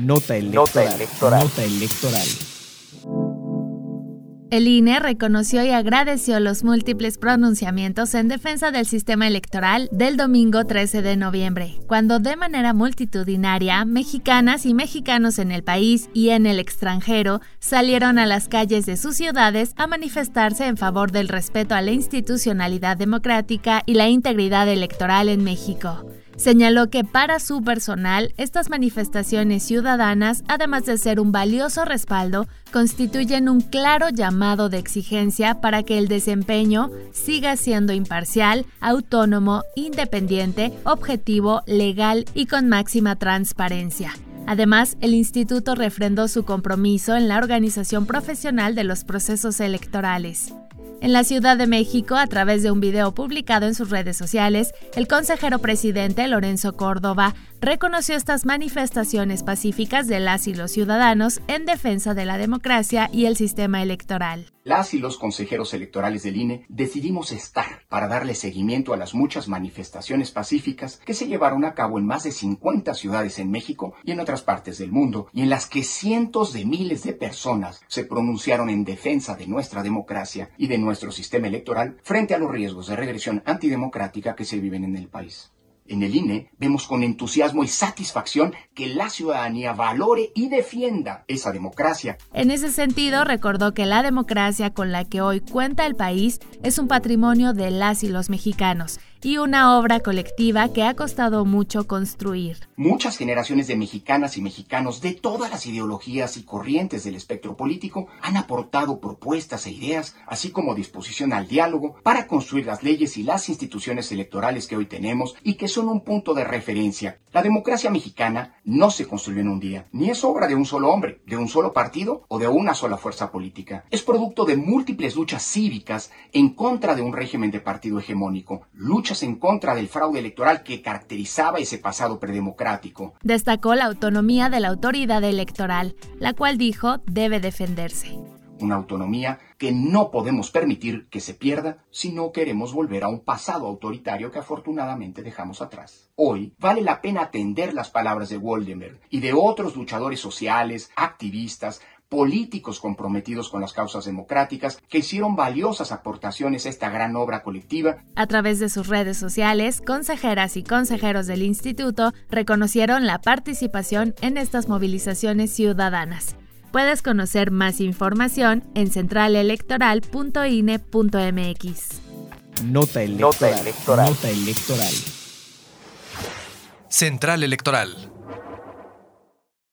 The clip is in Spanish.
Nota electoral. Nota electoral. El INE reconoció y agradeció los múltiples pronunciamientos en defensa del sistema electoral del domingo 13 de noviembre, cuando de manera multitudinaria mexicanas y mexicanos en el país y en el extranjero salieron a las calles de sus ciudades a manifestarse en favor del respeto a la institucionalidad democrática y la integridad electoral en México. Señaló que para su personal, estas manifestaciones ciudadanas, además de ser un valioso respaldo, constituyen un claro llamado de exigencia para que el desempeño siga siendo imparcial, autónomo, independiente, objetivo, legal y con máxima transparencia. Además, el instituto refrendó su compromiso en la organización profesional de los procesos electorales. En la Ciudad de México, a través de un video publicado en sus redes sociales, el consejero presidente Lorenzo Córdoba reconoció estas manifestaciones pacíficas de las y los ciudadanos en defensa de la democracia y el sistema electoral. Las y los consejeros electorales del INE decidimos estar para darle seguimiento a las muchas manifestaciones pacíficas que se llevaron a cabo en más de 50 ciudades en México y en otras partes del mundo, y en las que cientos de miles de personas se pronunciaron en defensa de nuestra democracia y de nuestro sistema electoral frente a los riesgos de regresión antidemocrática que se viven en el país. En el INE vemos con entusiasmo y satisfacción que la ciudadanía valore y defienda esa democracia. En ese sentido, recordó que la democracia con la que hoy cuenta el país es un patrimonio de las y los mexicanos y una obra colectiva que ha costado mucho construir. Muchas generaciones de mexicanas y mexicanos de todas las ideologías y corrientes del espectro político han aportado propuestas e ideas, así como disposición al diálogo, para construir las leyes y las instituciones electorales que hoy tenemos y que son un punto de referencia. La democracia mexicana no se construyó en un día, ni es obra de un solo hombre, de un solo partido o de una sola fuerza política. Es producto de múltiples luchas cívicas en contra de un régimen de partido hegemónico, en contra del fraude electoral que caracterizaba ese pasado predemocrático. Destacó la autonomía de la autoridad electoral, la cual dijo debe defenderse. Una autonomía que no podemos permitir que se pierda si no queremos volver a un pasado autoritario que afortunadamente dejamos atrás. Hoy vale la pena atender las palabras de Woldenberg y de otros luchadores sociales, activistas, políticos comprometidos con las causas democráticas que hicieron valiosas aportaciones a esta gran obra colectiva. A través de sus redes sociales, consejeras y consejeros del instituto reconocieron la participación en estas movilizaciones ciudadanas. Puedes conocer más información en centralelectoral.ine.mx. Nota electoral. Nota electoral. Nota electoral. Central Electoral